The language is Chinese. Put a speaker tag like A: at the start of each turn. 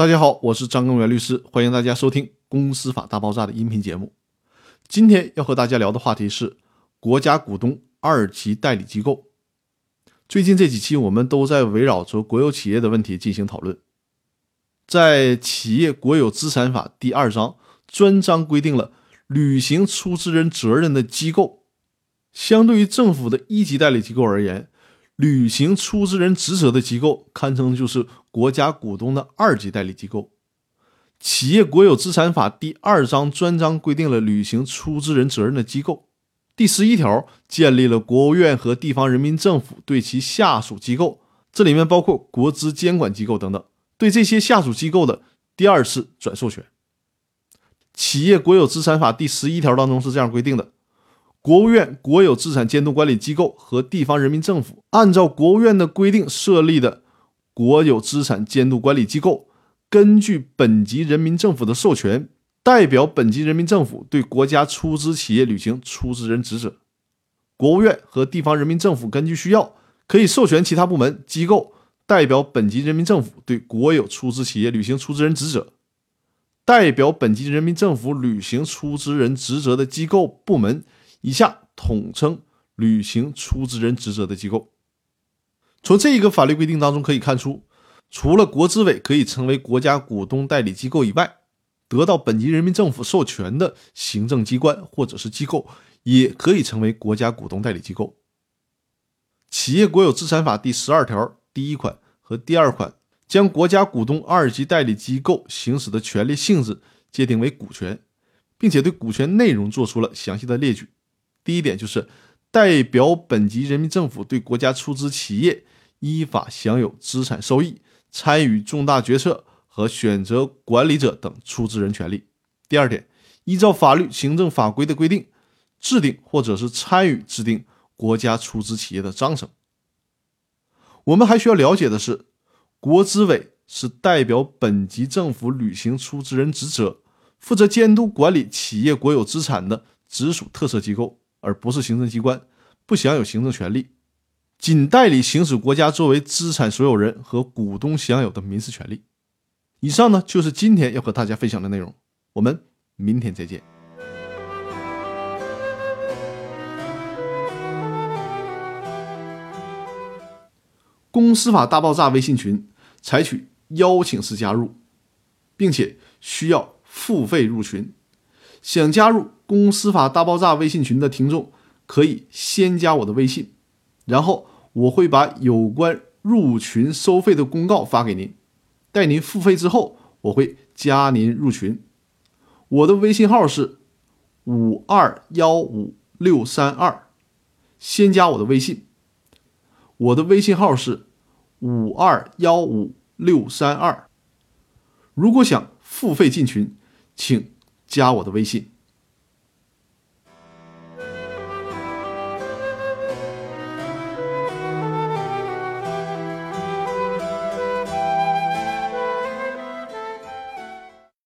A: 大家好，我是张根源律师，欢迎大家收听《公司法大爆炸》的音频节目。今天要和大家聊的话题是国家股东二级代理机构。最近这几期我们都在围绕着国有企业的问题进行讨论。在《企业国有资产法》第二章专章规定了履行出资人责任的机构，相对于政府的一级代理机构而言。履行出资人职责的机构，堪称就是国家股东的二级代理机构。企业国有资产法第二章专章规定了履行出资人责任的机构。第十一条建立了国务院和地方人民政府对其下属机构，这里面包括国资监管机构等等，对这些下属机构的第二次转授权。企业国有资产法第十一条当中是这样规定的。国务院国有资产监督管理机构和地方人民政府按照国务院的规定设立的国有资产监督管理机构，根据本级人民政府的授权，代表本级人民政府对国家出资企业履行出资人职责。国务院和地方人民政府根据需要，可以授权其他部门机构代表本级人民政府对国有出资企业履行出资人职责。代表本级人民政府履行出资人职责的机构部门。以下统称履行出资人职责的机构。从这一个法律规定当中可以看出，除了国资委可以成为国家股东代理机构以外，得到本级人民政府授权的行政机关或者是机构也可以成为国家股东代理机构。企业国有资产法第十二条第一款和第二款将国家股东二级代理机构行使的权利性质界定为股权，并且对股权内容做出了详细的列举。第一点就是代表本级人民政府对国家出资企业依法享有资产收益、参与重大决策和选择管理者等出资人权利。第二点，依照法律、行政法规的规定，制定或者是参与制定国家出资企业的章程。我们还需要了解的是，国资委是代表本级政府履行出资人职责，负责监督管理企业国有资产的直属特色机构。而不是行政机关，不享有行政权利，仅代理行使国家作为资产所有人和股东享有的民事权利。以上呢，就是今天要和大家分享的内容。我们明天再见。公司法大爆炸微信群采取邀请式加入，并且需要付费入群。想加入公司法大爆炸微信群的听众，可以先加我的微信，然后我会把有关入群收费的公告发给您。待您付费之后，我会加您入群。我的微信号是五二幺五六三二，先加我的微信。我的微信号是五二幺五六三二。如果想付费进群，请。加我的微信。